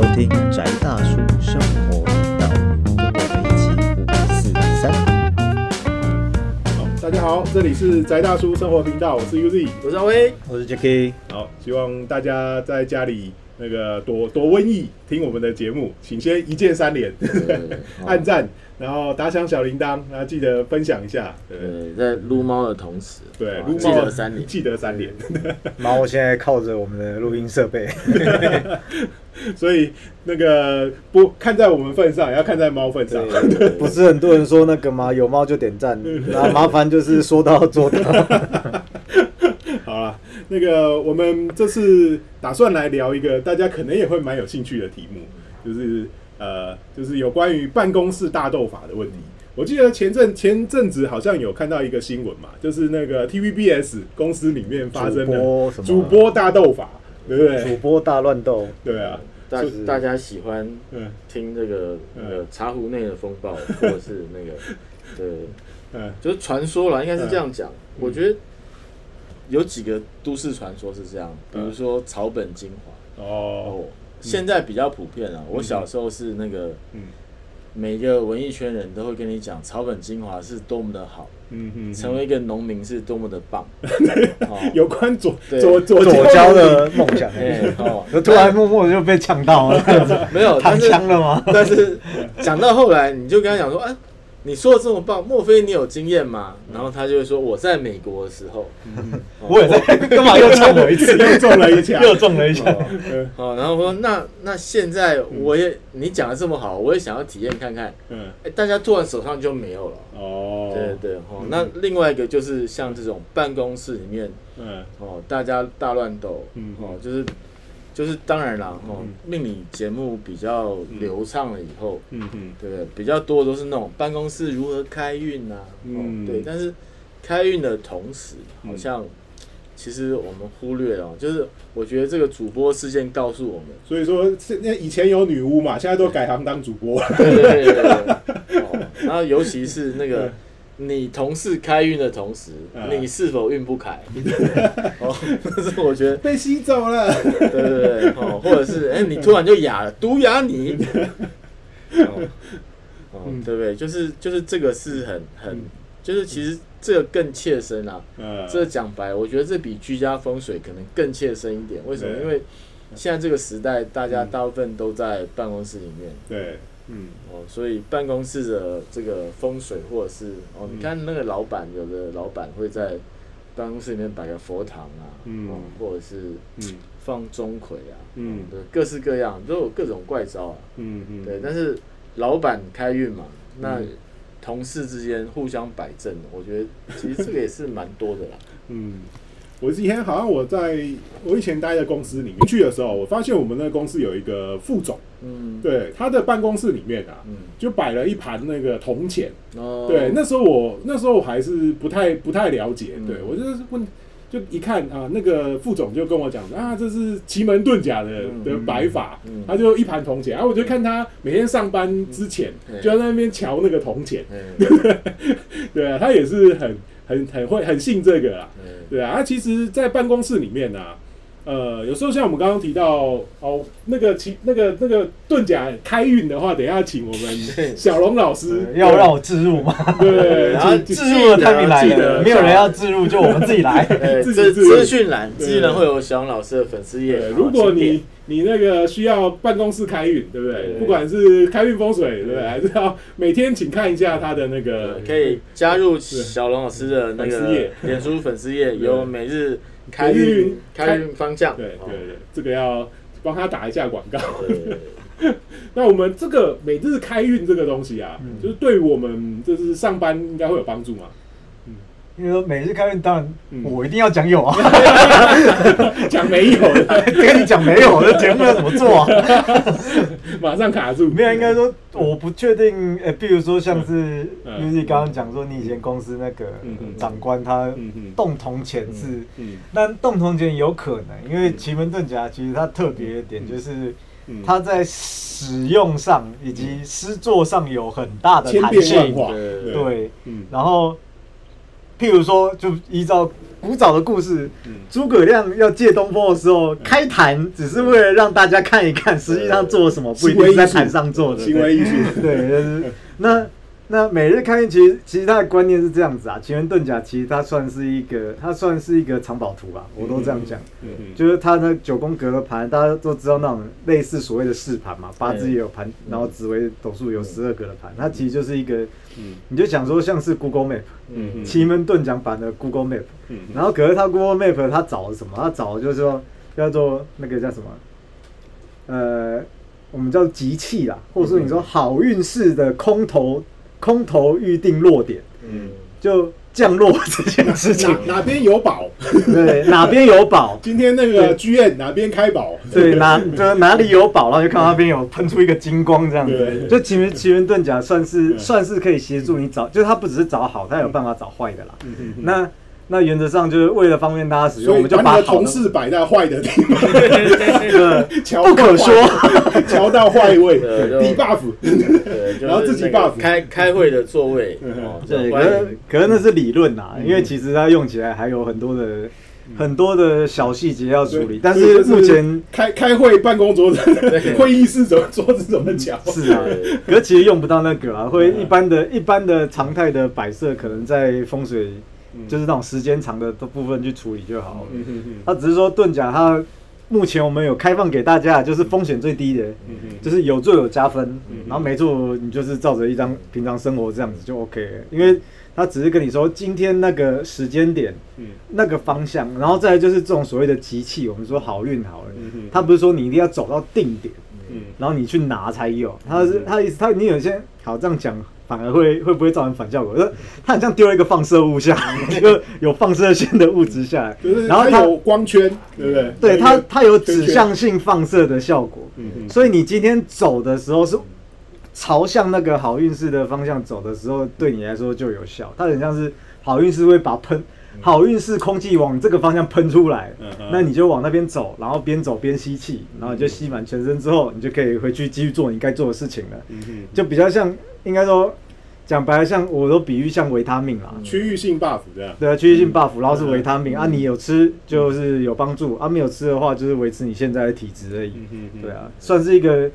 收听宅大叔生活频道，跟我们一起五四三。好，大家好，这里是宅大叔生活频道，我是 UZ。我是阿威，我是 Jacky，好，希望大家在家里那个躲躲瘟疫，听我们的节目，请先一键三连，按赞，然后打响小铃铛，然后记得分享一下，对对，在撸猫的同时，对，撸猫得三连，记得三连。猫现在靠着我们的录音设备，所以那个不看在我们份上，也要看在猫份上。不是很多人说那个吗？有猫就点赞，然后麻烦就是说到做到。那个我们这次打算来聊一个大家可能也会蛮有兴趣的题目，就是呃，就是有关于办公室大斗法的问题。我记得前阵前阵子好像有看到一个新闻嘛，就是那个 TVBS 公司里面发生的主播大斗法，对不对？主播大乱斗，对啊，大是大家喜欢嗯听这个嗯那个茶壶内的风暴，或者是那个对，嗯。就是传说了，应该是这样讲。我觉得有几个都市传说是这样，比如说草本精华。哦，哦，现在比较普遍啊。我小时候是那个嗯。每个文艺圈人都会跟你讲草本精华是多么的好，嗯嗯，成为一个农民是多么的棒。哦。有关左左左左交的梦想，哎哦，就 突然默默就被呛到了，没有，躺但是枪了吗？但是讲到后来，你就跟他讲说，哎、你说的这么棒，莫非你有经验吗？然后他就会说，我在美国的时候，哦我也在，干嘛又 中我一次？又中了一枪，又中了一枪。好哦，然后我说那那现在我也你讲的这么好，我也想要体验看看。嗯哎、大家突然手上就没有了。哦，对对哦，那另外一个就是像这种办公室里面嗯哦，大家大乱斗，嗯哦，就是就是当然啦，哦嗯，命理节目比较流畅了以后，嗯嗯对不对？比较多都是那种办公室如何开运啊，嗯嗯，对。但是开运的同时，嗯好像其实我们忽略了，就是我觉得这个主播事件告诉我们，所以说，现在以前有女巫嘛，现在都改行当主播了。对对对对对。哦，然后尤其是那个你同事开运的同时，嗯你是否运不开？哦，这是我觉得，被吸走了。对对对，哦，或者是 哎、你突然就哑了，毒哑你。哦，哦嗯对不对？就是就是这个是很很，就是其实这个更切身啊。嗯，这讲白，我觉得这比居家风水可能更切身一点。为什么？对因为现在这个时代，大家大部分都在办公室里面。对，嗯。哦，所以办公室的这个风水，或者是哦，嗯。你看那个老板，有的老板会在办公室里面摆个佛堂啊，嗯哦，或者是嗯。放钟馗啊，嗯。对，各式各样都有各种怪招啊，嗯嗯，对。但是老板开运嘛，那嗯。同事之间互相摆正，我觉得其实这个也是蛮多的啦。嗯，我之前好像我在我以前待的公司里面去的时候，我发现我们那个公司有一个副总，嗯，对，他的办公室里面啊，嗯，就摆了一盘那个铜钱。哦，对，那时候我那时候我还是不太不太了解，嗯。对我就是问，就一看啊，那个副总就跟我讲啊，这是奇门遁甲的嗯。的摆法嗯，他就一盘铜钱，然后我就看他每天上班之前嗯。就在那边瞧那个铜钱，嗯，对啊，他也是很很很会很信这个啦，嗯。对啊，他其实，在办公室里面啊。呃，有时候像我们刚刚提到哦，那个其那个那个遁甲开运的话，等一下请我们 小龙老师要让我自入吗？对，然后请置入的他你来没有人要自入，就我们自己来。呃，资资讯栏，对资讯栏会有小龙老师的粉丝页对，。如果你你那个需要办公室开运，对不对？不管是开运风水，对不对？还是要每天请看一下他的那个呃，可以加入小龙老师的那个粉丝页脸书粉丝页，有每日开运运开运方向。对哦对对，这个要帮他打一下广告。那我们这个每日开运这个东西啊，嗯就是对我们就是上班应该会有帮助嘛。因为说每日开运，当然嗯。我一定要讲有啊，讲没有的，跟你讲没有，我的节目要怎么做啊？马上卡住。没有，应该说我不确定。呃，比如说像是嗯就是刚刚讲说，你以前公司那个嗯嗯长官他嗯嗯。动铜钱是，嗯但动铜钱有可能，因为奇门遁甲其实它特别的点就是嗯，它在使用上以及施作上有很大的千弹性。对。对，嗯。然后譬如说，就依照古早的故事嗯，诸葛亮要借东风的时候，开坛只是为了让大家看一看，实际上做了什么，不一定是在坛上做的。行为艺术，对，那那每日看运，其实其实它的观念是这样子啊，奇门遁甲其实它算是一个，它算是一个藏宝图吧，我都这样讲。嗯嗯就是它那九宫格的盘，大家都知道那种类似所谓的四盘嘛，八字也有盘，然后紫微斗数有十二格的盘，它其实就是一个，嗯。你就想说像是 Google Map，奇门遁甲版的 Google Map，嗯然后可是它 Google Map 它找了什么？它找的就是说叫做那个叫什么？呃，我们叫集气啦，或者说你说好运势的空头空头预定落点，嗯，就降落这件事情，哪哪边有宝？对，哪边有宝，今天那个剧院哪边开宝？对，哪就是哪里有宝，然后就看到那边有喷出一个金光这样子对。就奇门奇门遁甲算是嗯算是可以协助你找，就是它不只是找好，它有办法找坏的啦。那那原则上就是为了方便大家使用，所以我们就把你的好同事摆在坏的地方，不可说。瞧到坏位对就低 buff，对，就是然后自己那个 buff 开开会的座位，对，可可是那是理论呐，嗯因为其实它用起来还有很多的很多的小细节要处理，但是目前开开会办公桌子，会议室怎么桌子怎么瞧？是啊，可是其实用不到那个啊，会一般的一般的常态的摆设，可能在风水就是那种时间长的部分去处理就好了。嗯嗯嗯它只是说盾甲，它目前我们有开放给大家，就是风险最低的，嗯嗯就是有做有加分嗯，然后没做你就是照着一张平常生活这样子就 OK 了，因为他只是跟你说今天那个时间点。嗯。那个方向，然后再来就是这种所谓的集气，我们说好运好了，他不是说你一定要走到定点，嗯。然后你去拿才有，他是他的意思，他你有些好这样讲，反而会会不会造成反效果？就是他很像丢了一个放射物下来，就有放射线的物质下来。就是，然后它它有光圈，对不对？对它它有指向性放射的效果，所以你今天走的时候是朝向那个好运势的方向走的时候，对你来说就有效。它很像是好运势会把喷好运势空气往这个方向喷出来。嗯嗯，那你就往那边走，然后边走边吸气，然后你就吸满全身之后，你就可以回去继续做你该做的事情了。就比较像，应该说讲白了，像我都比喻像维他命啦。区域性 buff 这样。对啊，区域性 buff，然后是维他嗯命啊，你有吃就是有帮助啊，没有吃的话就是维持你现在的体质而已。对啊，算是一个，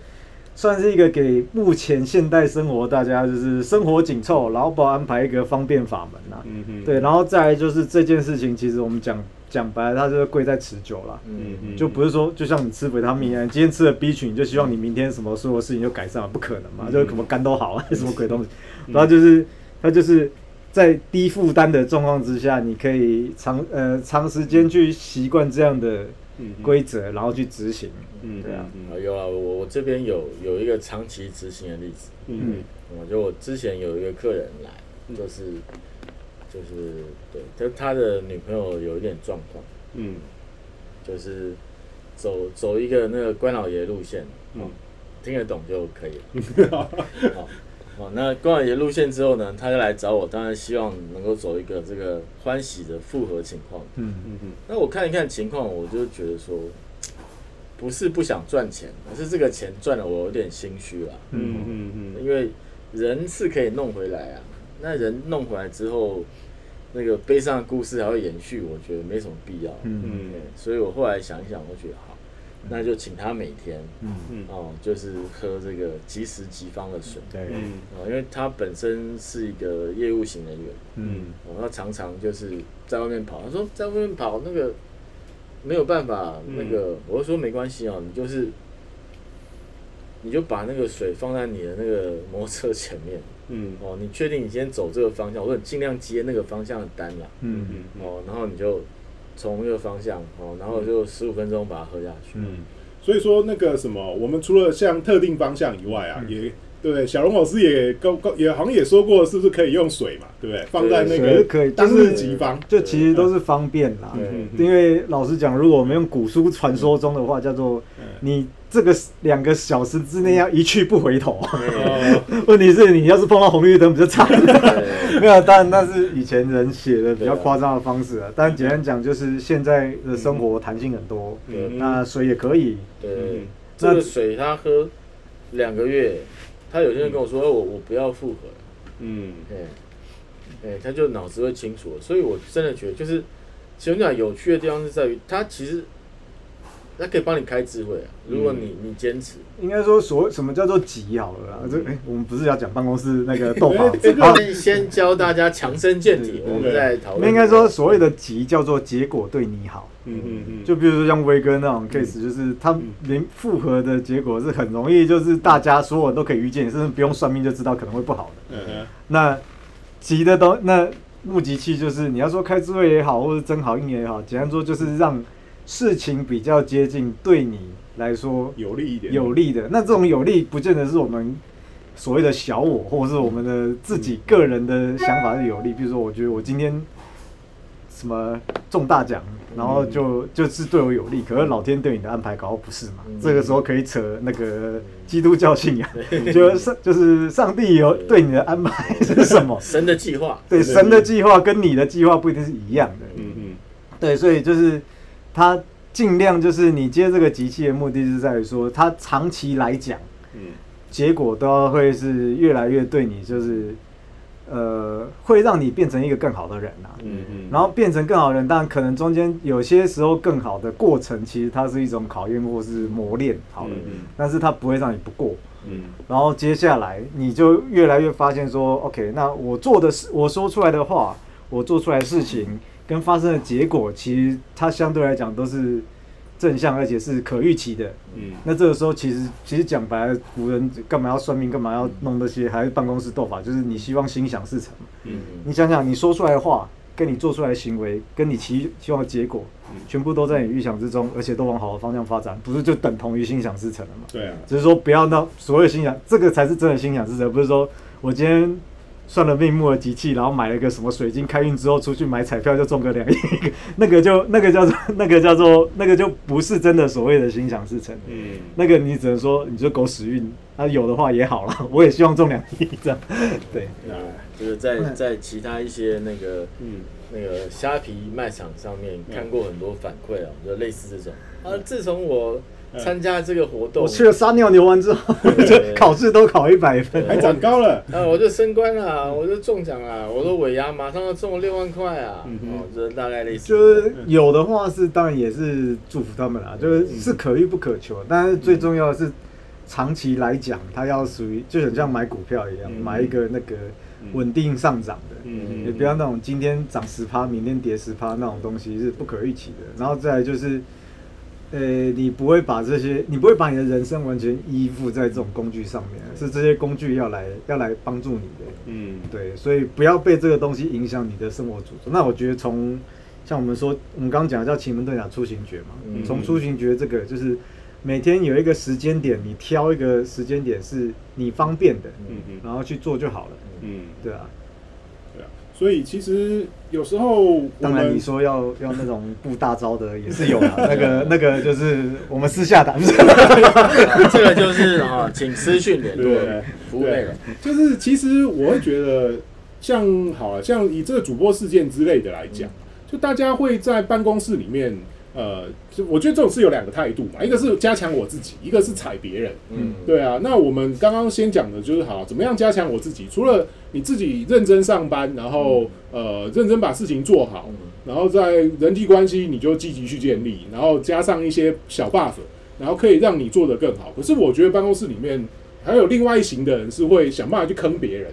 算是一个给目前现代生活大家就是生活紧凑，劳保安排一个方便法门呐、嗯嗯对，然后再来就是这件事情，其实我们讲讲白了，它就是贵在持久啦。嗯嗯就不是说，就像你吃维他命一样，你今天吃了 B 群，你就希望你明天什么所有事情就改善了，不可能嘛？嗯就是什么肝都好啊，什么鬼东西，然后就是它就是在低负担的状况之下，你可以长呃长时间去习惯这样的嗯规则，然后去执行。嗯对啊。啊有啊，我我这边有有一个长期执行的例子，嗯。我就我之前有一个客人来，就是就是对，就他的女朋友有一点状况，嗯。就是走走一个那个关老爷路线，嗯。哦，听得懂就可以了。好，好，那关老爷路线之后呢，他就来找我，当然希望能够走一个这个欢喜的复合情况。嗯嗯嗯那我看一看情况，我就觉得说，不是不想赚钱，而是这个钱赚了我有点心虚了。嗯嗯嗯因为人是可以弄回来啊，那人弄回来之后，那个悲伤的故事还会延续，我觉得没什么必要。嗯嗯，所以我后来想一想，我觉得好，那就请他每天嗯，嗯。哦，就是喝这个即时即方的水。对，嗯。哦，因为他本身是一个业务型人员，嗯。哦，他常常就是在外面跑。他说在外面跑那个没有办法，嗯。那个、我就说没关系哦，你就是你就把那个水放在你的那个摩托车前面。嗯。哦，你确定你今天走这个方向，我说你尽量接那个方向的单啦，嗯。嗯。哦，然后你就从一个方向哦，然后就十五分钟把它喝下去。嗯，所以说那个什么，我们除了像特定方向以外啊，也对不对？小龙老师也高高也好像也说过，是不是可以用水嘛？对不对？放在那个可以，就当日是即方，就其实都是方便啦。嗯因为老实讲，如果我们用古书传说中的话，叫做嗯你这个两个小时之内要一去不回头。哦 问题是你要是碰到红绿灯，不就惨了？没有，当然那是以前人写的比较夸张的方式啊。但简单讲，就是现在的生活弹性很多，嗯那水也可以。对嗯，这个水他喝两个月，他有些人跟我说，哎我我不要复合，嗯对，哎、他就脑子会清楚。所以我真的觉得，就是奇门遁甲有趣的地方是在于，他其实它可以帮你开智慧啊。如果你你坚持，应该说所什么叫做急好了啦？这哎、我们不是要讲办公室那个斗法 这个，先先教大家强身健体，我们再来讨论。应该说所谓的急叫做结果对你好。嗯嗯嗯，就比如说像威哥那种 case，就是他连复合的结果是很容易，就是大家所有人都可以预见，甚至不用算命就知道可能会不好的。嗯哼那急的东，那目集器就是你要说开智慧也好，或者增好运也好，简单说就是让事情比较接近对你来说有利一点，有利的。那这种有利不见得是我们所谓的小我，或者是我们的自己个人的想法是有利。比如说，我觉得我今天什么中大奖，然后就就是对我有利，可是老天对你的安排搞不好不是嘛？嗯这个时候可以扯那个基督教信仰，就是就是上帝有对你的安排是什么？神的计划，对神的计划跟你的计划不一定是一样的。嗯嗯对，所以就是他尽量就是你接这个机器的目的是在于说，他长期来讲，嗯结果都要会是越来越对你就是，呃，会让你变成一个更好的人啊。嗯嗯，然后变成更好的人，但可能中间有些时候更好的过程，其实它是一种考验或是磨练，好了，嗯但是它不会让你不过。嗯然后接下来你就越来越发现说，OK，那我做的事，我说出来的话，我做出来的事情跟发生的结果，其实它相对来讲都是正向，而且是可预期的。嗯那这个时候其实其实讲白了，古人干嘛要算命，干嘛要弄这些，还是办公室斗法，就是你希望心想事成嘛。嗯你想想，你说出来的话，跟你做出来的行为，跟你期希望的结果，全部都在你预想之中，而且都往好的方向发展，不是就等同于心想事成了吗？对啊，只是说不要闹所谓心想，这个才是真的心想事成，不是说我今天算了命木的机器，然后买了个什么水晶，开运之后出去买彩票就中个两亿，那个就那个叫做那个叫做那个就不是真的所谓的心想事成。嗯。那个你只能说你就狗屎运，啊有的话也好了，我也希望中两亿这样，对。啊就是在在其他一些那个嗯。那个虾皮卖场上面看过很多反馈啊，就类似这种。啊。自从我参加这个活动，我去了撒尿牛完之后，就考试都考一百分，还长高了，啊，我就升官了，我就中奖了，我的尾牙马上要中了六万块啊！哦，这大概类似，就是有的话是当然也是祝福他们啦，就是是可遇不可求，但是最重要的是长期来讲，它要属于就很像买股票一样，嗯。买一个那个稳定上涨的，嗯。也不要那种今天涨十趴，明天跌十趴那种东西是不可预期的。然后再来就是，呃，你不会把这些，你不会把你的人生完全依附在这种工具上面，是这些工具要来要来帮助你的。嗯对，所以不要被这个东西影响你的生活主轴。那我觉得从像我们说，我们刚刚讲的叫奇门遁甲出行诀嘛，嗯从出行诀这个就是每天有一个时间点，你挑一个时间点是你方便的，嗯嗯然后去做就好了。嗯，对啊，所以其实有时候当然你说要要那种布大招的也是有啊，那个那个就是我们私下谈。啊这个就是啊，请私讯联络对服务内容。就是其实我会觉得，像好了，像以这个主播事件之类的来讲，就大家会在办公室里面，呃，就我觉得这种是有两个态度嘛，一个是加强我自己，一个是踩别人。嗯，对啊，那我们刚刚先讲的就是好，怎么样加强我自己？除了你自己认真上班，然后呃认真把事情做好，然后在人际关系你就积极去建立，然后加上一些小 buff，然后可以让你做得更好。可是我觉得办公室里面还有另外一型的人是会想办法去坑别人。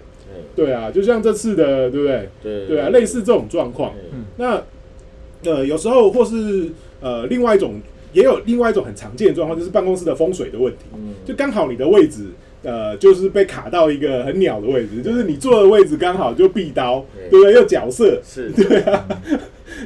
对对啊，就像这次的，对不对？对对啊，类似这种状况。对那呃，有时候或是呃，另外一种也有另外一种很常见的状况，就是办公室的风水的问题。嗯，就刚好你的位置，呃，就是被卡到一个很鸟的位置，就是你坐的位置刚好就壁刀，对。对不对？又角色，是。对啊，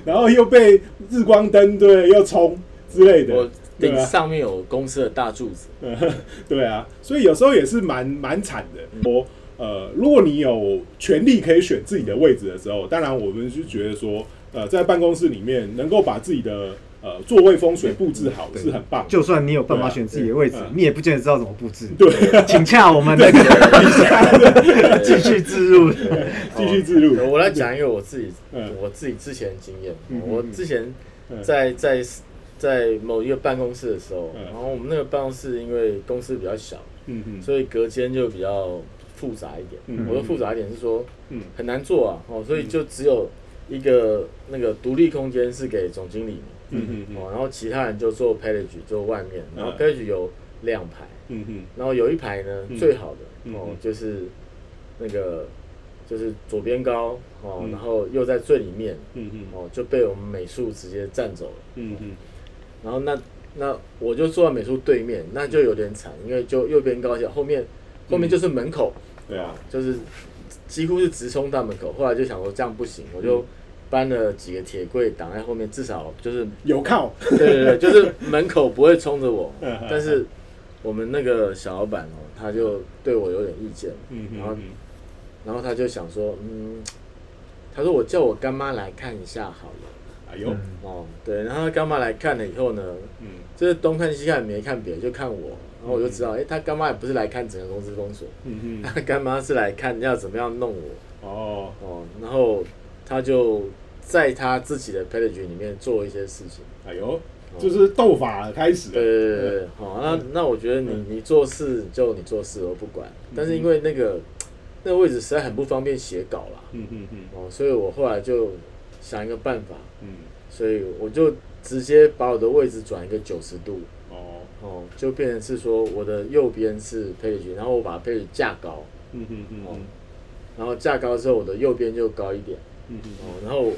然后又被日光灯，对，又冲之类的。我，顶上面有公司的大柱子，对啊，所以有时候也是蛮蛮惨的。我呃，如果你有权利可以选自己的位置的时候，当然我们是觉得说，呃，在办公室里面能够把自己的呃座位风水布置好是很棒。就算你有办法选自己的位置你也不见得知道怎么布置。对，请洽我们那个 继续自入。继续自入。我来讲一个我自己嗯。我自己之前的经验。嗯。我之前嗯。在在在某一个办公室的时候，嗯。然后我们那个办公室因为公司比较小，嗯嗯。所以隔间就比较复杂一点。嗯我说复杂一点是说嗯。很难做啊，哦，所以就只有一个那个独立空间是给总经理嘛，嗯嗯嗯哦，然后其他人就做 package 做外面，然后嗯。package 有两排，嗯嗯。然后有一排呢、嗯。最好的嗯哦嗯。就是那个就是左边高哦，嗯。然后又在最里面嗯嗯。哦，就被我们美术直接占走了。嗯嗯。然后那那我就坐在美术对面，那就有点惨，因为就右边高脚，后面后面就是门口，对啊，就是几乎是直冲大门口。后来就想说这样不行，我就搬了几个铁柜挡在后面，至少就是有靠，对对对，就是门口不会冲着我。但是我们那个小老板哦，他就对我有点意见，嗯然后嗯然后他就想说，嗯，他说我叫我干妈来看一下好了。哎呦，嗯。哦，对，然后他干妈来看了以后呢，嗯。就是东看西看没看别人，就看我，然后我就知道，哎、他干妈也不是来看整个公司封锁，嗯嗯，他干妈是来看要怎么样弄我。哦，哦，然后他就在他自己的 page 里面做一些事情。哎呦，就是斗法开始，对对对对，好、那那我觉得你你做事就你做事，我不管。但是因为那个那个位置实在很不方便写稿啦，嗯嗯嗯哦，所以我后来就想一个办法，嗯，所以我就直接把我的位置转一个九十度，哦，哦，就变成是说我的右边是 page，然后我把 page 架高，嗯嗯嗯哦，然后架高之后我的右边就高一点，嗯嗯哦，然后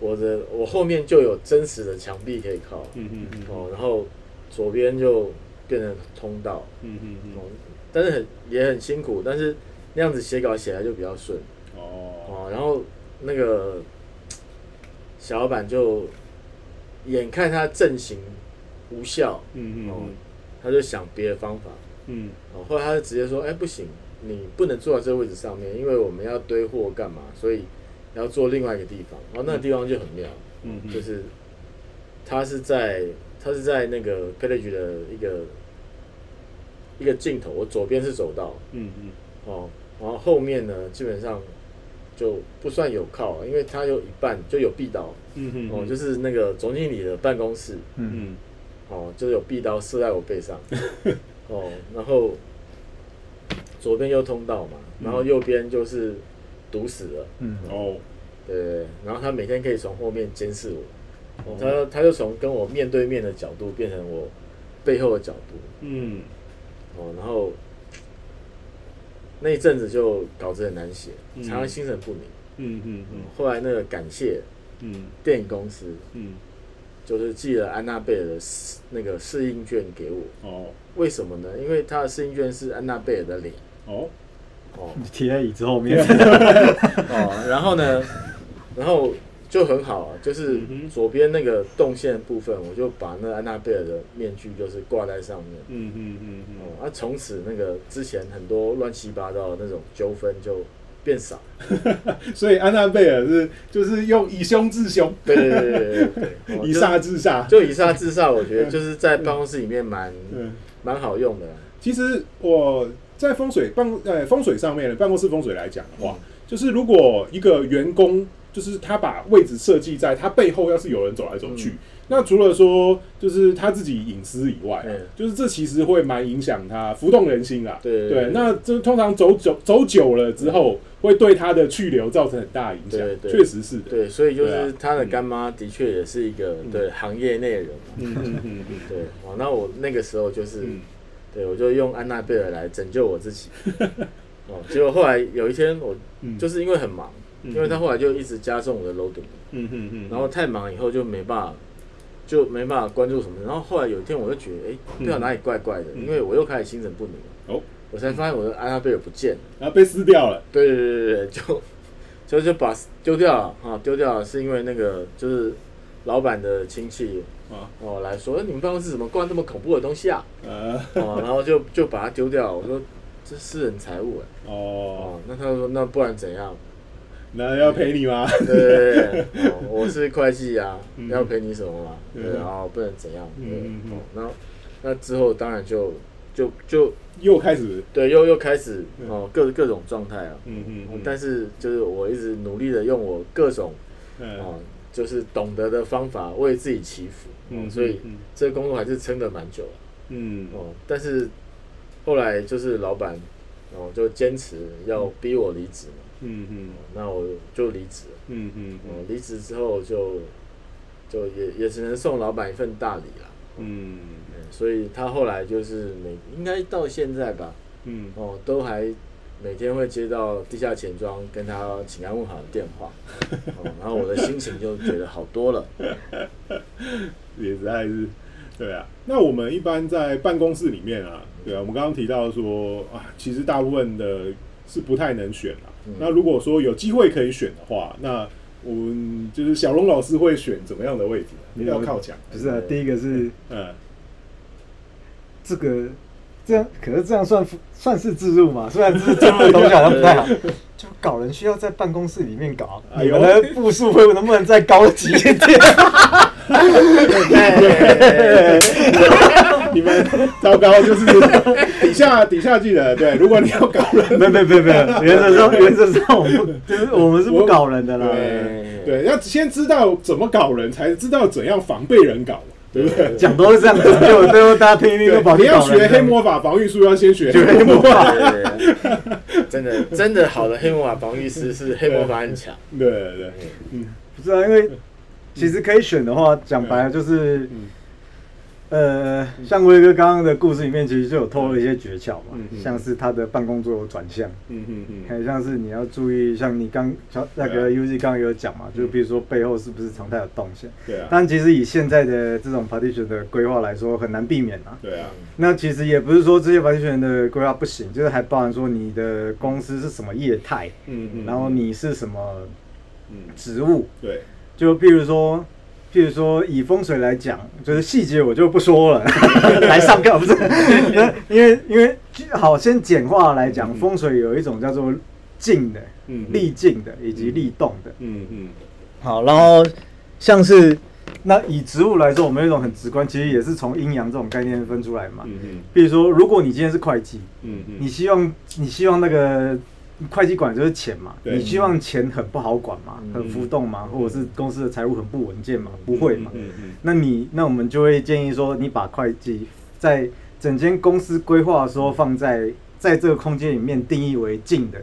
我的我后面就有真实的墙壁可以靠，嗯嗯嗯。哦，然后左边就变成通道，嗯嗯哦，但是很也很辛苦，但是那样子写稿写来就比较顺，哦，哦，然后那个小老板就眼看他阵型无效，嗯哦，他就想别的方法，嗯。哦，后来他就直接说，哎、不行，你不能坐在这个位置上面，因为我们要堆货干嘛，所以要坐另外一个地方，然后那个地方就很妙，嗯嗯，就是它是在它是在那个 page 的一个一个尽头，我左边是走道，嗯嗯哦，然后后面呢基本上就不算有靠，因为它有一半就有壁刀，嗯嗯，哦，就是那个总经理的办公室，嗯，嗯哦，就是有壁刀射在我背上，哦，然后左边又通道嘛，然后右边就是堵死了，嗯，哦，对然后他每天可以从后面监视我，哦、他他就从跟我面对面的角度变成我背后的角度，嗯。哦，然后那一阵子就稿子很难写，嗯。常常心神不宁。嗯嗯嗯。后来那个感谢嗯。电影公司，嗯，就是寄了安娜贝尔的试那个试映卷给我。哦。为什么呢？因为他的试映卷是安娜贝尔的脸。哦，哦。你贴在椅子后面，哦，然后呢，然后就很好啊，就是左边那个动线部分，我就把那安娜贝尔的面具就是挂在上面。嗯嗯嗯哦，啊，从此那个之前很多乱七八糟的那种纠纷就变少。嗯，所以安娜贝尔是就是用以凶治凶，对对对对对 以杀治杀，就就以杀自杀，我觉得就是在办公室里面蛮嗯。蛮好用的。其实我在风水办呃风水上面的办公室风水来讲的话，嗯就是如果一个员工就是他把位置设计在他背后，要是有人走来走去，嗯。那除了说就是他自己隐私以外就是这其实会蛮影响他浮动人心啦。对对，那这通常走久走久了之后，会对他的去留造成很大的影响。对，确实是的。对，所以就是他的干妈的确也是一个对行业内人嘛。嗯嗯嗯嗯。对，哦，那我那个时候就是，嗯对我就用安娜贝尔来拯救我自己。哦，结果后来有一天我嗯，就是因为很忙，嗯因为他后来就一直加重我的 loading，嗯嗯嗯，然后太忙以后就没办法，就没办法关注什么。然后后来有一天我就觉得，哎，不知道哪里怪怪的，嗯因为我又开始心神不宁了。哦，我才发现我的安娜贝尔不见了。然后被撕掉了。对对对对对，就就就把丢掉了啊，丢掉了，是因为那个就是老板的亲戚啊哦来说，哎你们办公室怎么挂这么恐怖的东西啊？呃哦，然后就就把它丢掉。我说这私人财物哎。哦，哦，那他说那不然怎样？那要赔你吗？对我是会计啊嗯，要赔你什么嘛？嗯对，然后不能怎样？对，嗯嗯嗯哦，然后那之后当然就就就又开始，对，又又开始嗯哦各各种状态啊。嗯嗯嗯，但是就是我一直努力的用我各种嗯哦，就是懂得的方法为自己祈福，嗯哦，所以嗯这个工作还是撑得蛮久的嗯哦。但是后来就是老板然后就坚持要逼我离职嘛，嗯嗯那我就离职了。嗯嗯哦，离职之后就就也也只能送老板一份大礼啦。嗯嗯，所以他后来就是每应该到现在吧，嗯哦，都还每天会接到地下钱庄跟他请安问好的电话，哦，然后我的心情就觉得好多了。也实在是，对啊。那我们一般在办公室里面啊，对啊，我们刚刚提到说啊，其实大部分的是不太能选啊。嗯那如果说有机会可以选的话，那我们就是小龙老师会选怎么样的位置你？要靠墙，不是啊，第一个是嗯，这个这样，可是这样算算是自入嘛？虽然这是自入的东西好像不太好，就搞人需要在办公室里面搞，你们的步数会能不能再高级一点？你们糟糕，就是底下底下记得对，如果你要搞人，没有没有没有没，原则上原则上我们不就是我们是不搞人的啦。对对，要先知道怎么搞人，才知道怎样防被人搞。嘛，对不对？讲都是这样子，结果最后大家听一听都跑你要。学黑魔法防御术，要先学黑魔法。真的真的好的黑魔法防御师是黑魔法很强。对对对，不是啊，因为其实可以选的话，讲白了就是嗯，呃，像威哥刚刚的故事里面，其实就有透露一些诀窍嘛像是他的办公桌有转向，嗯嗯嗯。还有像是你要注意，像你刚小那个 UZ 刚刚有讲嘛，就比如说背后是不是常态有动线，对啊，但其实以现在的这种 partition 的规划来说，很难避免啊。对啊，那其实也不是说这些 partition 的规划不行，就是还包含说你的公司是什么业态，嗯嗯，然后你是什么嗯，职务，对，就比如说，譬如说以风水来讲，就是细节我就不说了，来上课 不是？因为因为好，先简化来讲，嗯风水有一种叫做静的、嗯立静的以及立动的。嗯嗯好，然后像是那以植物来说，我们有一种很直观，其实也是从阴阳这种概念分出来嘛。嗯嗯比如说，如果你今天是会计，嗯嗯，你希望你希望那个会计管就是钱嘛，你希望钱很不好管嘛，嗯。很浮动嘛，或者是公司的财务很不稳健嘛，不会嘛。嗯嗯。那你那我们就会建议说，你把会计在整间公司规划的时候放在在这个空间里面定义为静的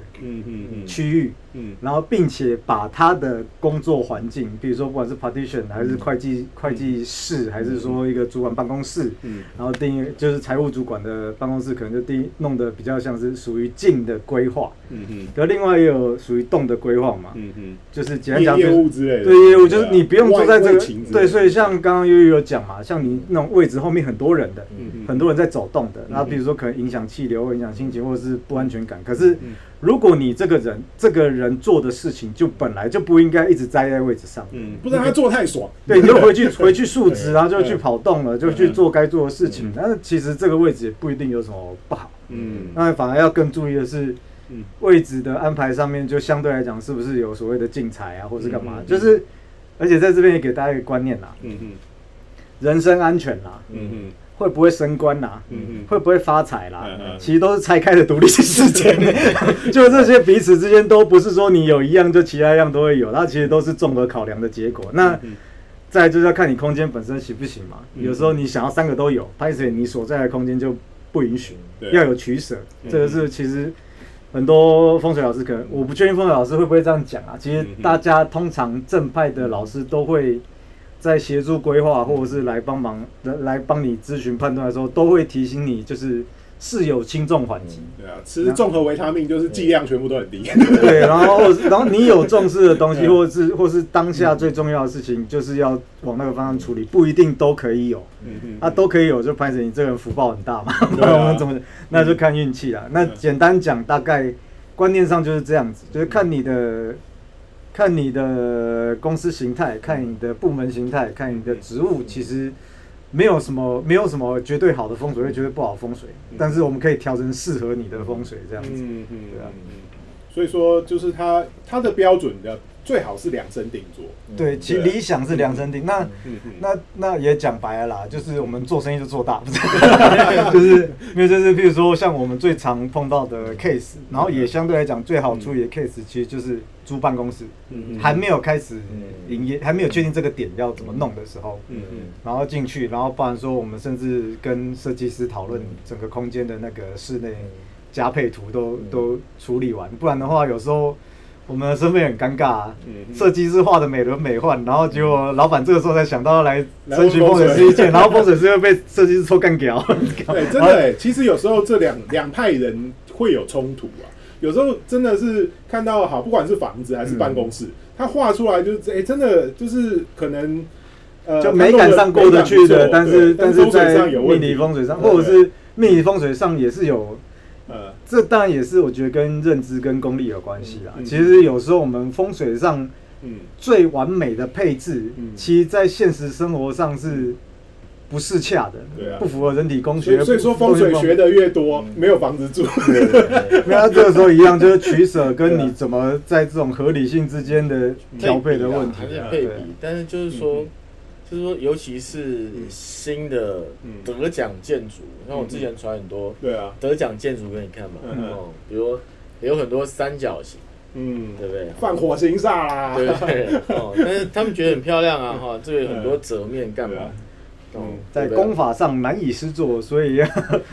区域，嗯。然后并且把他的工作环境，比如说不管是 partition 还是会计会计室，还是说一个主管办公室，嗯。然后定义就是财务主管的办公室，可能就定义弄得比较像是属于静的规划。嗯嗯可另外也有属于动的规划嘛，嗯嗯，就是简单讲就是业务之类的，对业务就是你不用坐在这个对，所以像刚刚悠悠有讲嘛，像你那种位置后面很多人的，嗯嗯很多人在走动的，然后嗯比如说可能影响气流、影响心情，或者是不安全感。可是嗯如果你这个人这个人做的事情就本来就不应该一直栽在位置上，嗯，不然他做太爽，对，你就回去 回去述职，然后就去嗯跑动了，就去做该做的事情。嗯。但是其实这个位置也不一定有什么不好，嗯。那反而要更注意的是嗯。位置的安排上面，就相对来讲是不是有所谓的竞彩啊，或是干嘛。嗯嗯？嗯。就是而且在这边也给大家一个观念啦，嗯嗯。人身安全啦，嗯嗯会不会升官啦？嗯嗯会不会发财啦？其实都是拆开的独立事件，就这些彼此之间都不是说你有一样就其他一样都会有，它其实都是综合考量的结果。那嗯再来就是要看你空间本身行不行嘛。嗯有时候你想要三个都有，拍摄你所在的空间就不允许，要有取舍。嗯这个是其实很多风水老师可能我不确定风水老师会不会这样讲啊。其实大家通常正派的老师都会。在协助规划或者是来帮忙来来帮你咨询判断的时候，都会提醒你，就是是有轻重缓急。对啊，吃综合维他命就是剂量全部都很低，对，然后 然后你有重视的东西，嗯或者是或是当下最重要的事情，就是要往那个方向处理，不一定都可以有。嗯嗯啊，都可以有，就拍成你这个人福报很大嘛，不对啊然我们怎么？那就看运气啦。那嗯简单讲，大概观念上就是这样子，就是看你的，看你的公司形态，看你的部门形态，看你的职务，其实没有什么没有什么绝对好的风水，或绝对不好的风水，但是我们可以调成适合你的风水这样子。嗯嗯对啊。嗯，所以说就是它它的标准的最好是量身定做，对，其实理想是量身定。那那那也讲白了啦，就是我们做生意就做大，不是？就是因为就是譬如说像我们最常碰到的 case，然后也相对来讲最好处理的 case，其实就是租办公室，还没有开始营业，还没有确定这个点要怎么弄的时候，嗯嗯。然后进去，然后不然说我们甚至跟设计师讨论整个空间的那个室内加配图都、嗯。都处理完，不然的话有时候我们的身份很尴尬、啊。嗯设计师画的美轮美奂，然后结果老板这个时候才想到要来来征询风水水师意见，然后风水师又被设计师抽干掉。对，真的哎、其实有时候这两两派人会有冲突啊。有时候真的是看到好，不管是房子还是办公室，他画出来就是哎、真的就是可能呃，就美感上过得去的，但是但但是在命理风水上，或者是命理风水上也是有，呃这当然也是我觉得跟认知跟功力有关系啦。嗯嗯。其实有时候我们风水上嗯。最完美的配置，嗯。其实在现实生活上是不适洽的，对啊。不符合人体工学。所以所以说不风水学的越多，嗯。没有房子住。对对对。没有，这个时候一样，就是取舍跟你怎么在这种合理性之间的调配的问题。配比，但是就是说嗯，就是说，尤其是新的嗯。得奖建筑，像我之前传很多对啊，得奖建筑给你看嘛，哦，比如有很多三角形，嗯，对不对？放火星煞啦，对对哦，但是他们觉得很漂亮啊，哈，这个有很多折面干嘛？嗯，在功法上难以施作，所以要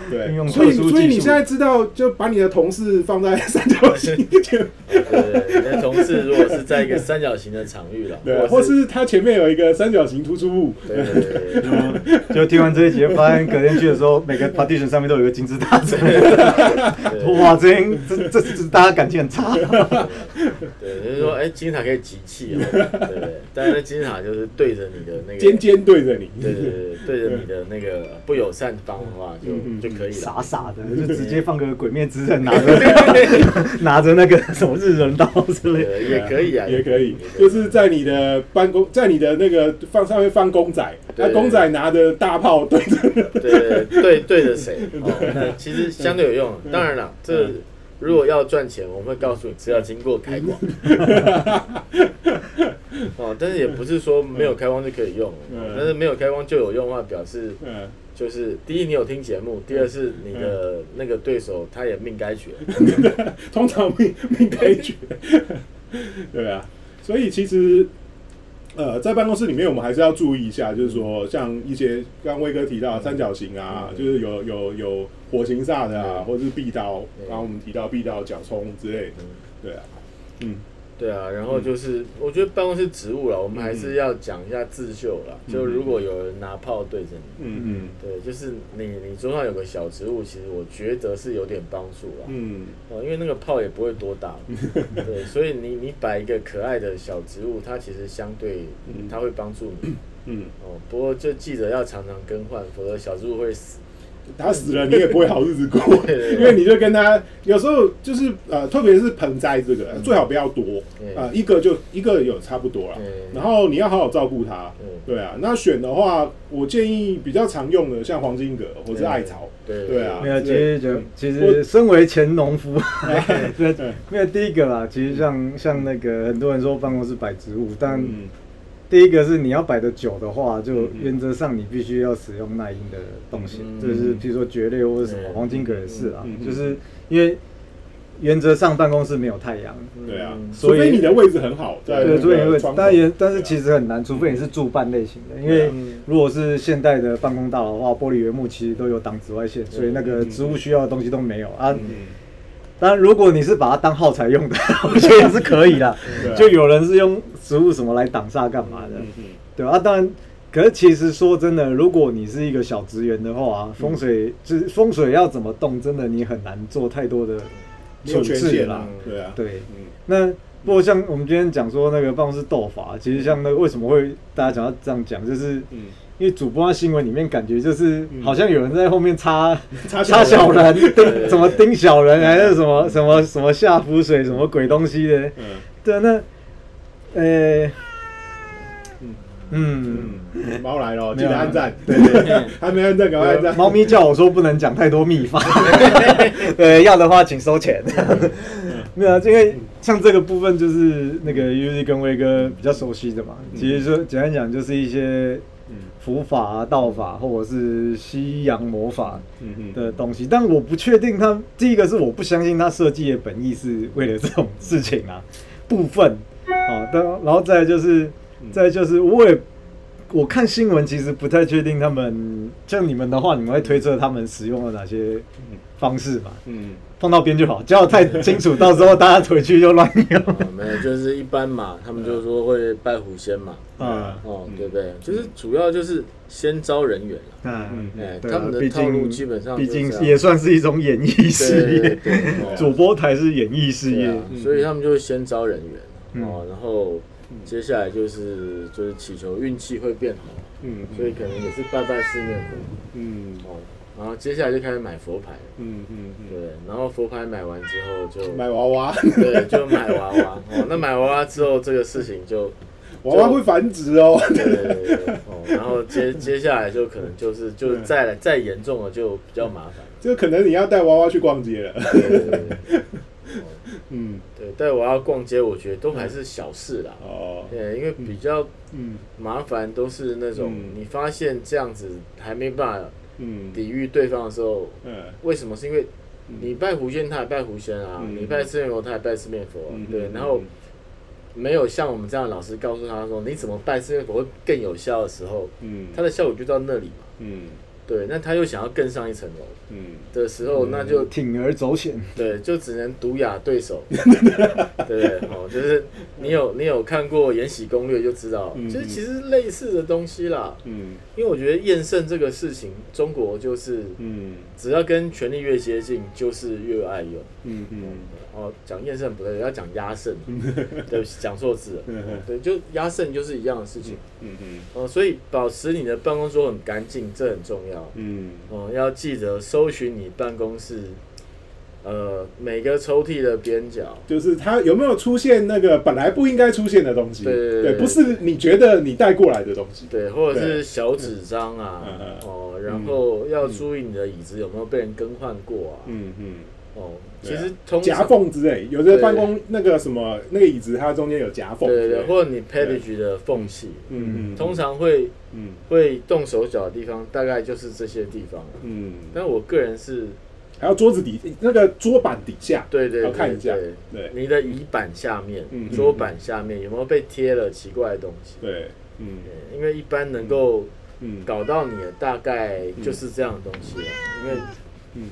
对。运用所以特殊技术。所以你现在知道，就把你的同事放在三角形，就对对，你的同事如果是在一个三角形的场域了，对，或是他前面有一个三角形突出物，对对对就听完这一节，发现隔天去的时候，每个 partition 上面都有一个金字塔。对哇，这这这这大家感情很差。对，就是说，哎，金字塔可以集气哦，对对？但是金字塔就是对着你的那个尖尖对着你，对对对，对着你的那个不友善方的话，就就可以了。傻傻的，就直接放个鬼面之刃，拿着拿着那个什么日人刀之类的。也可以啊，也可以，就是在你的办公，在你的那个放上面放公仔，对那公仔拿着大炮对着，对对对着谁？其实相对有用。当然了，这如果要赚钱，我们会告诉你是要经过开光。哦，但是也不是说没有开光就可以用，嗯但是没有开光就有用的话，表示嗯，就是第一你有听节目，第二是你的那个对手他也命该绝。通常命命该绝，对啊，所以其实。呃，在办公室里面，我们还是要注意一下，就是说，像一些刚刚威哥提到的三角形啊，嗯。就是有有有火形煞的啊，嗯。或者是壁刀，嗯。刚刚我们提到壁刀、角冲之类的，嗯。对啊，嗯对啊，然后就是我觉得办公室植物了，我们还是要讲一下自救了。嗯就如果有人拿炮对着你，嗯嗯对，就是你你桌上有个小植物，其实我觉得是有点帮助啦。嗯哦，因为那个炮也不会多大，对，所以你你摆一个可爱的小植物，它其实相对嗯它会帮助你。嗯，哦，不过就记得要常常更换，否则小植物会死。他死了，你也不会好日子过，因为你就跟他有时候就是呃，特别是盆栽这个，最好不要多啊、呃一个就一个有差不多了，然后你要好好照顾它嗯，对啊。那选的话，我建议比较常用的，像黄金葛或是艾草，对对啊没有，其实就其我实身为前农夫，对嗯，没有第一个啦。其实像像那个很多人说办公室摆植物，但嗯第一个是你要摆的久的话，就嗯原则上你必须要使用耐阴的东西，嗯就是譬如说蕨类或者什么嗯黄金葛也是啊就是因为原则上办公室没有太阳，对啊，嗯。所以除非你的位置很好，在对，那所以会个窗口，但也但是其实很难，除非你是住办类型的，因为如果是现代的办公大楼的话，玻璃原木其实都有挡紫外线，所以那个植物需要的东西都没有啊。嗯当然，如果你是把它当耗材用的，我觉得也是可以啦。对。啊就有人是用植物什么来挡煞干嘛的，对啊，当然，可是其实说真的，如果你是一个小职员的话，啊风水就是风水要怎么动，真的你很难做太多的处置啦啦。，对啊，对，嗯。那不过像我们今天讲说那个办公室斗法，其实像那个为什么会大家讲到这样讲，就是嗯，因为主播在新闻里面感觉就是嗯。好像有人在后面插插插小人，盯 什么盯小人，还是什么什么什么下浮水，什么鬼东西的。嗯。对，那呃嗯。嗯。嗯，猫来了，记得按赞，对对对。还没按赞，赶快按赞。猫咪叫我说不能讲太多秘法，对，要的话请收钱。没有啊，因为像这个部分就是那个 U Z 跟威哥比较熟悉的嘛。其实说简单讲，就是一些嗯。符法啊、道法或者是西洋魔法的东西，但我不确定他第一个是我不相信他设计的本意是为了这种事情啊部分啊，但然后再来就是再来就是我也我看新闻其实不太确定他们，像你们的话，你们会推测他们使用了哪些方式嘛？嗯，碰到边就好，教的太清楚，到时候大家回去就乱用。啊没有，就是一般嘛，他们就说会拜狐仙嘛，嗯。哦，对不对？就是主要就是先招人员啊嗯，哎，对啊他们的毕套路基本上毕竟也算是一种演艺事业，主播台是演艺事业。所以他们就会先招人员嗯。哦，然后接下来就是就是祈求运气会变好，嗯，所以可能也是拜拜四面佛。嗯。哦，然后接下来就开始买佛牌，嗯嗯对，然后佛牌买完之后就嗯，买娃娃，对就买娃娃。哦，那买娃娃之后这个事情就 娃娃会繁殖哦。对对对对哦，然后接接下来就可能就是就再来再严重了就比较麻烦，就可能你要带娃娃去逛街了。对对对对。哦。嗯，对，带娃娃逛街，我觉得都还是小事啦。哦，对，因为比较嗯。麻烦都是那种嗯。你发现这样子还没办法嗯。抵御对方的时候，嗯。为什么？是因为你拜狐仙，他也拜狐仙啊；嗯。你拜四面佛，他也拜四面佛啊、嗯对，然后没有像我们这样的老师告诉他说，你怎么拜四面佛会更有效的时候，嗯。他的效果就到那里嘛。嗯。对，那他又想要更上一层楼嗯。的时候，那就铤而走险。对，就只能毒哑对手，对？哦，就是你有你有看过《延禧攻略》就知道，嗯就是其实类似的东西啦。嗯因为我觉得验证这个事情，中国就是嗯只要跟权力越接近，就是越爱用。嗯嗯哦，讲验证不对，要讲压胜，对不起，讲错字对，就压胜就是一样的事情。嗯哦，所以保持你的办公桌很干净，这很重要。嗯哦，要记得搜寻你办公室，呃，每个抽屉的边角。就是它有没有出现那个本来不应该出现的东西？对对对不是你觉得你带过来的东西。对，或者是小纸张啊哦，然后要注意你的椅子有没有被人更换过啊，嗯嗯，哦，其实通夹常缝之类，有的办公那个什么那个椅子，它中间有夹缝。对对或者你 page 的缝隙，嗯嗯，通常会嗯会动手脚的地方，大概就是这些地方。嗯，但我个人是，还有桌子底那个桌板底下，对对看一下。对对。你的椅板下面嗯嗯、桌板下面有没有被贴了奇怪的东西？对，嗯。因为一般能够嗯搞到你的大概就是这样的东西了，因为嗯。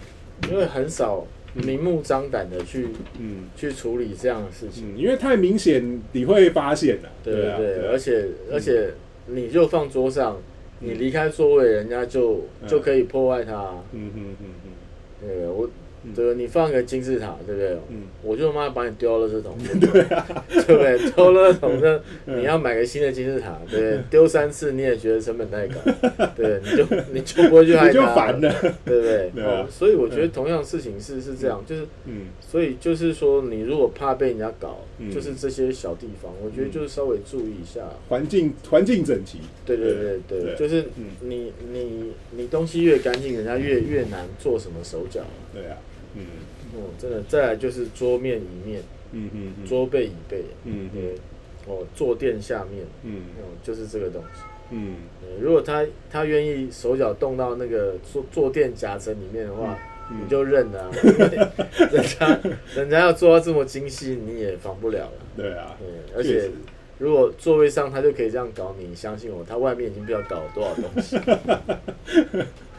因为很少明目张胆的去嗯。去处理这样的事情。嗯，因为太明显你会发现的。啊对对，对啊。而且而且你就放桌上，你离开座位，人家就嗯。就可以破坏它。嗯嗯嗯对，我这个你放个金字塔，对不对？嗯我就妈把你丢到垃圾桶，对对不对？丢垃圾桶，那 嗯你要买个新的金字塔，对不对？丢三次你也觉得成本太高，对，你就你就不会去害它烦了。对不对？哦，所以我觉得同样事情是是这样，就是嗯所以就是说，你如果怕被人家搞，嗯。就是这些小地方，我觉得就是稍微注意一下。环境环境整齐。对对对对，对就是嗯。你你你东西越干净，人家越越难做什么手脚。对啊，嗯。哦，真的，再来就是桌面椅面，嗯嗯嗯。桌背椅背，嗯嗯，哦，坐垫下面，嗯。哦，就是这个东西。嗯。对如果他他愿意手脚动到那个坐坐垫夹层里面的话，嗯你就认了、啊，人家人家要做到这么精细，你也防不了了。对啊，对，而且如果座位上他就可以这样搞你，相信我，他外面已经不知道搞了多少东西。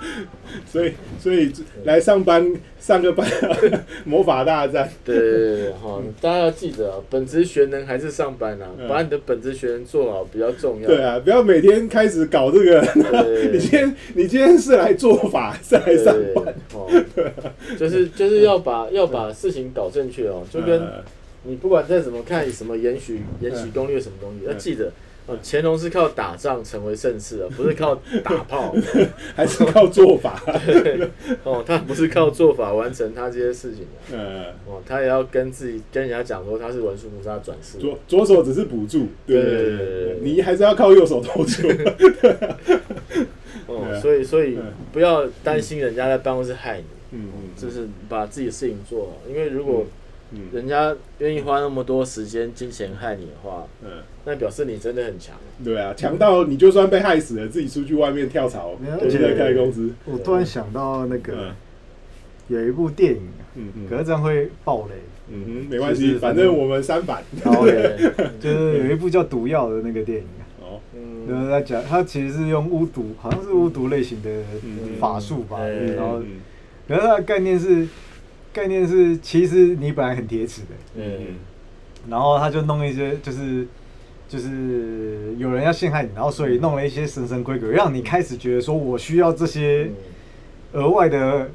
所以所以来上班上个班，魔法大战。对对对对，哈，大家要记得啊，本职学能还是上班啊，嗯把你的本职学能做好比较重要。对啊，不要每天开始搞这个。对你今天你今天是来做法，是来上班。哦，就是就是要把要把事情搞正确哦，就跟呃你不管再怎么看什么《延禧延禧攻略》什么东西，要记得。哦，乾隆是靠打仗成为盛世的，不是靠打炮。还是靠做法。哦，他不是靠做法完成他这些事情的。嗯，哦，他也要跟自己跟人家讲说他是文殊菩萨转世。左左手只是辅助，对对对对对对对你还是要靠右手投球。对哦，啊所以所以嗯不要担心人家在办公室害你，嗯就是把自己的事情做好。因为如果嗯人家愿意花那么多时间、金钱害你的话，嗯，那表示你真的很强。对啊，强到你就算被害死了，自己出去外面跳槽没有，我现在开公司。我突然想到那个嗯。有一部电影啊，嗯嗯。可是这样会爆雷。嗯哼，没关系，反正我们三版。然后 就是有一部叫《毒药》的那个电影啊，哦，就嗯是在讲他其实是用巫毒，好像是巫毒类型的嗯法术吧，嗯。然后嗯。可是它的概念是概念是其实你本来很铁齿的，嗯。然后他就弄一些就是就是有人要陷害你，然后所以弄了一些神神鬼鬼，让你开始觉得说我需要这些嗯。额外的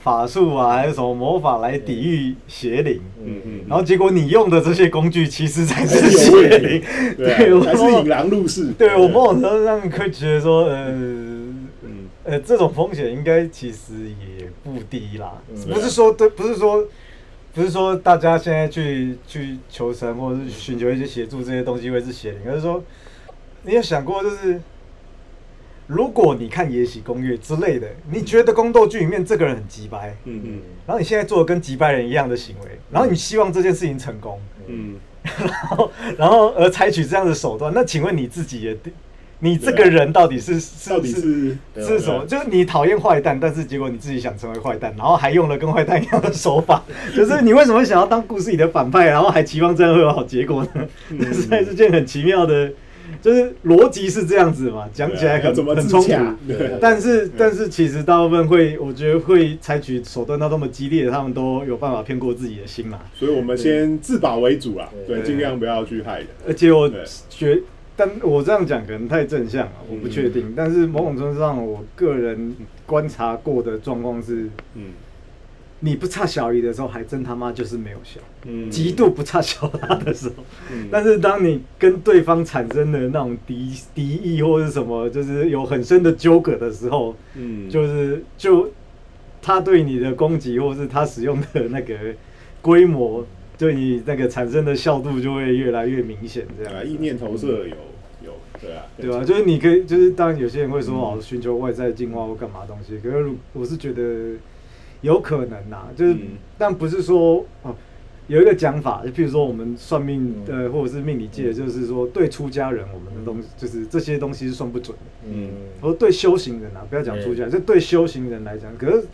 法术啊，还有什么魔法来抵御邪灵。嗯。嗯，然后结果你用的这些工具其实才是邪灵，对啊，还是引狼入室。对我某种程度上会觉得说，呃嗯。呃，这种风险应该其实也不低啦，嗯。不是说对，不是说不是说大家现在去去求神或者是寻求一些协助这些东西会是邪灵，而是说你有想过就是。如果你看《延禧攻略》之类的，你觉得宫斗剧里面这个人很急掰，嗯嗯。然后你现在做的跟急掰人一样的行为，然后你希望这件事情成功，嗯，然后然后而采取这样的手段，那请问你自己也，你这个人到底是是到底是是什么？就是你讨厌坏蛋，但是结果你自己想成为坏蛋，然后还用了跟坏蛋一样的手法，就是你为什么想要当故事里的反派，然后还期望这样会有好结果呢？实在是件很奇妙的，就是逻辑是这样子嘛，讲起来很很冲突。？对但是，但是其实大部分会，我觉得会采取手段到这么激烈，他们都有办法骗过自己的心嘛。所以我们先自保为主啦，对，尽量不要去害人。而且我对觉，但我这样讲可能太正向了，我不确嗯定。但是某种程度上，我个人观察过的状况是，嗯。你不差小姨的时候，还真他妈就是没有效，嗯。极度不差小他的时候。嗯。但是当你跟对方产生的那种敌敌意或是什么，就是有很深的纠葛的时候，嗯。就是就他对你的攻击，或是他使用的那个规模，对你那个产生的效度就会越来越明显，这样。啊，样。意念投射有有对啊，对吧、就是你可以，就是当然有些人会说嗯。哦，寻求外在进化或干嘛东西，可是我是觉得有可能呐、就是、嗯。但不是说哦，有一个讲法，就譬如说我们算命嗯。呃，或者是命理界，就是说对出家人，我们的东西就是这些东西是算不准的。嗯。或者对修行人啊，不要讲出家，就对修行人来讲，可是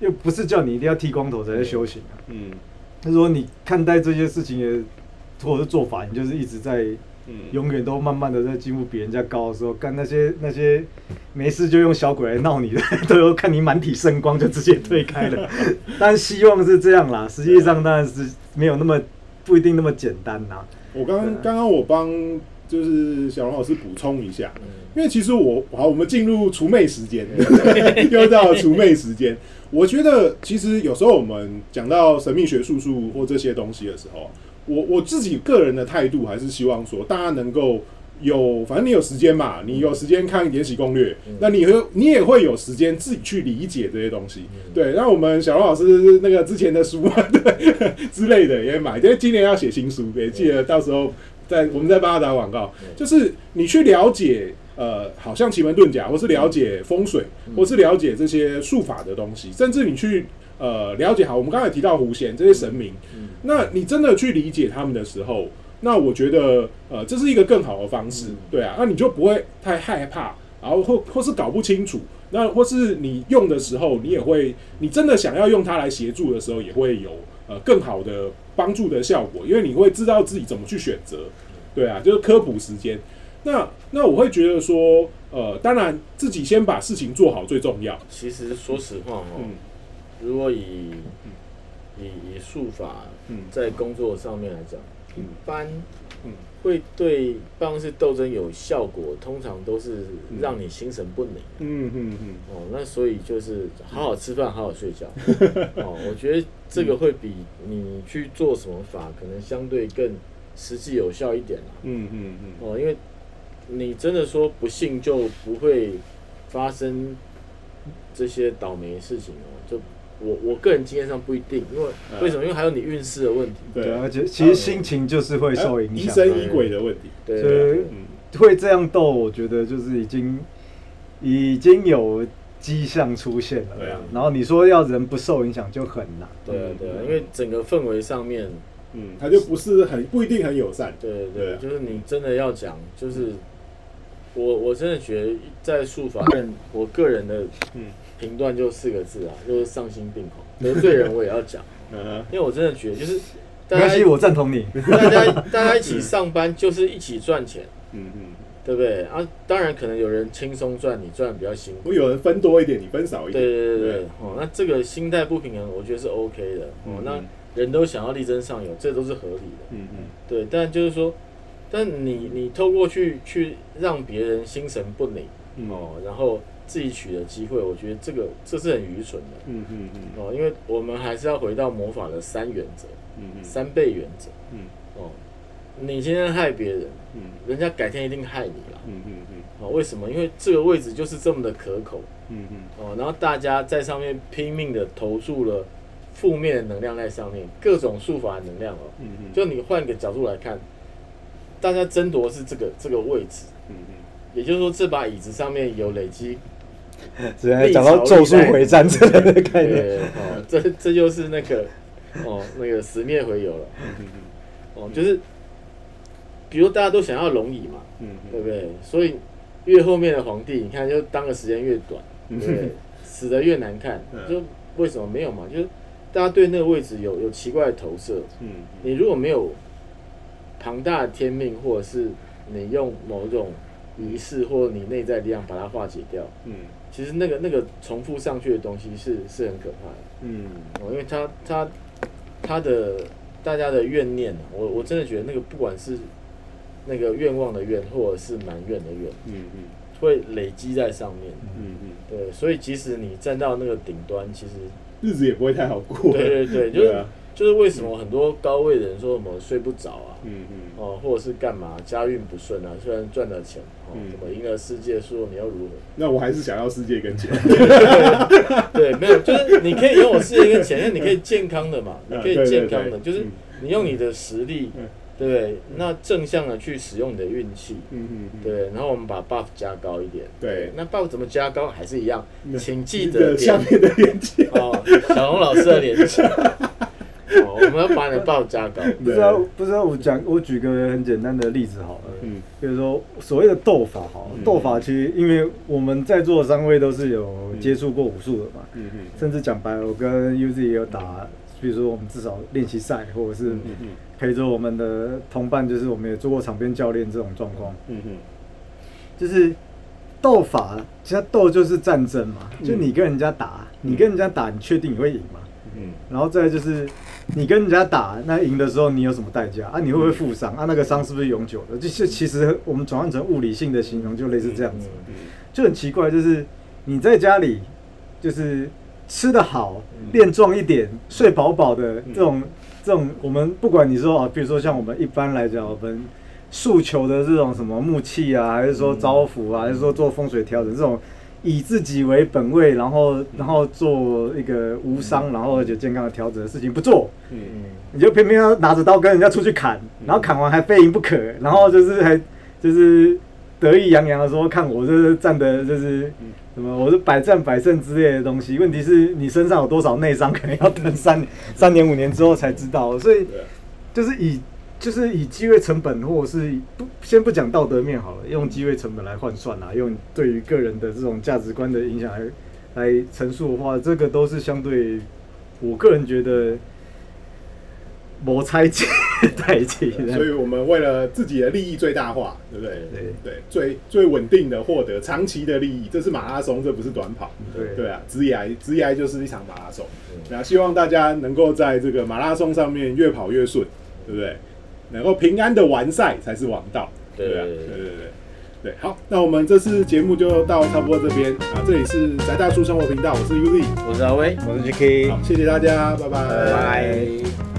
又不是叫你一定要剃光头才是修行啊。嗯。就是说你看待这些事情的或者是做法，你就是一直在嗯永远都慢慢的在进步比人家高的时候，干那些那些没事就用小鬼来闹你的，都有看你满体圣光就直接推开了。但希望是这样啦，实际上当然是没有那么不一定那么简单啦。我刚刚对刚刚我帮就是小龙老师补充一下，嗯因为其实我好，我们进入除魅时间，又到除魅时间。我觉得其实有时候我们讲到神秘学术数或这些东西的时候，我我自己个人的态度还是希望说，大家能够有，反正你有时间嘛，你有时间看《延禧攻略》嗯那你会你也会有时间自己去理解这些东西。嗯对，那我们小龙老师那个之前的书啊，对之类的也买，因为今年要写新书，也记得到时候在我们再帮他打广告，就是你去了解。呃，好像奇门遁甲，或是了解风水，或是了解这些术法的东西，甚至你去呃了解好，我们刚才提到狐仙这些神明，嗯那你真的去理解他们的时候，那我觉得呃这是一个更好的方式嗯，对啊，那你就不会太害怕，然后或或是搞不清楚，那或是你用的时候，你也会，你真的想要用它来协助的时候，也会有呃更好的帮助的效果，因为你会知道自己怎么去选择，对啊，就是科普时间。那那我会觉得说，呃，当然自己先把事情做好最重要。其实说实话哦，嗯如果以以以术法嗯在工作上面来讲，嗯一般嗯会对办公室斗争有效果，通常都是让你心神不宁。嗯嗯嗯哦，那所以就是好好吃饭，好好睡觉。哦，我觉得这个会比你去做什么法，可能相对更实际有效一点啦。嗯嗯嗯哦，因为你真的说不信就不会发生这些倒霉事情哦。就我我个人经验上不一定，因为嗯为什么？因为还有你运势的问题。对而且其实心情就是会受影响。疑神疑鬼的问题。对所以嗯会这样斗，我觉得就是已经已经有迹象出现了。对啊然后你说要人不受影响就很难。对啊对因为整个氛围上面，嗯，他就不是很不一定很友善。对对就是你真的要讲，就是我我真的觉得在术法，我个人的嗯评断就四个字啊，就是丧心病狂，得罪人我也要讲，嗯因为我真的觉得就是没大家关系，我赞同你。大 家大家一起上班就是一起赚钱，嗯嗯对不对？啊，当然可能有人轻松赚，你赚的比较辛苦。我有人分多一点，你分少一对点。对对对，哦，那这个心态不平衡，我觉得是 OK 的。哦，嗯那人都想要力争上游，这都是合理的。嗯嗯对，但就是说，但你你透过去去让别人心神不宁嗯。哦，然后自己取得机会，我觉得这个这是很愚蠢的。嗯嗯嗯。哦，因为我们还是要回到魔法的三原则、嗯嗯。三倍原则。嗯。哦。你今天害别人，嗯。人家改天一定害你了。嗯嗯嗯。哦，为什么？因为这个位置就是这么的可口。嗯嗯。哦，然后大家在上面拼命的投注了负面的能量在上面，各种术法的能量哦。嗯嗯，就你换个角度来看，大家争夺是这个这个位置，嗯嗯也就是说这把椅子上面有累积，只能讲到咒术回战之类的概念。对，哦，这这就是那个哦那个十面回游了，嗯哦，就是比如大家都想要龙椅嘛，嗯对不对？所以越后面的皇帝，你看就当的时间越短，对不对？死的越难看，嗯就为什么没有嘛？就是大家对那个位置有有奇怪的投射，嗯你如果没有庞大的天命，或者是你用某种仪式或你内在力量把它化解掉，嗯。其实那个那个重复上去的东西是是很可怕的。嗯。哦，因为他他他的大家的怨念，我我真的觉得那个不管是那个愿望的愿，或者是埋怨的怨，嗯嗯。会累积在上面。嗯嗯，对，所以即使你站到那个顶端，其实日子也不会太好过。对对对，就是、就是为什么很多高位的人说什么睡不着啊，嗯嗯哦，或者是干嘛家运不顺啊，虽然赚了钱，哦，嗯什么赢了世界，输了你要如何？那我还是想要世界跟钱。对，没有，就是你可以拥有世界跟钱，但你可以健康的嘛，你可以健康的，对就是嗯你用你的实力嗯，对不对？那正向的去使用你的运气，嗯嗯嗯，对，然后我们把 buff 加高一点，对那 buff 怎么加高还是一样，嗯请记记得下面的链接。哦，小红老师的连接，哦，我们要把你的 buff 加高，不知道不知道，我讲我举个很简单的例子好了，嗯。比如说所谓的斗法好了，嗯。斗法其实因为我们在座的三位都是有接触过武术的嘛，嗯嗯甚至讲白了，我跟 UZ 也有打，比如说我们至少练习赛，或者是嗯嗯陪着我们的同伴，就是我们也做过场边教练这种状况，嗯嗯。就是斗法，其实斗就是战争嘛，嗯。就你跟人家打，你跟人家打，你确定你会赢吗？嗯。然后再就是 你跟人家打，那赢的时候你有什么代价啊？你会不会负伤啊？那个伤是不是永久的？就是其实我们转换成物理性的形容，就类似这样子，嗯就很奇怪，就是你在家里就是吃得好嗯，练壮一点，睡饱饱的这种这种，我们不管你说啊，比如说像我们一般来讲，我们诉求的这种什么木器啊，还是说招福啊，还是说做风水调整这种。以自己为本位，然后然后做一个无伤，然后而且健康的调整的事情不做，嗯嗯，你就偏偏要拿着刀跟人家出去砍，然后砍完还非赢不可，然后就是还就是得意洋洋的说，看我这是站的，就是什么我是百战百胜之类的东西。问题是你身上有多少内伤，可能要等三三年五年之后才知道。所以就是以就是以机会成本，或者是不先不讲道德面好了，用机会成本来换算啊，用对于个人的这种价值观的影响来来陈述的话，这个都是相对我个人觉得谋猜忌代际的。所以我们为了自己的利益最大化，对不对？对对，最最稳定的获得长期的利益，这是马拉松，这不是短跑。对对啊，职涯职涯就是一场马拉松嗯。那希望大家能够在这个马拉松上面越跑越顺，对不对？能够平安的完赛才是王道。对对啊，对对对对。对，好，那我们这次节目就到差不多这边啊。这里是宅大叔生活频道，我是 Uzi，我是阿威，我是 JK，好，谢谢大家，拜拜，拜拜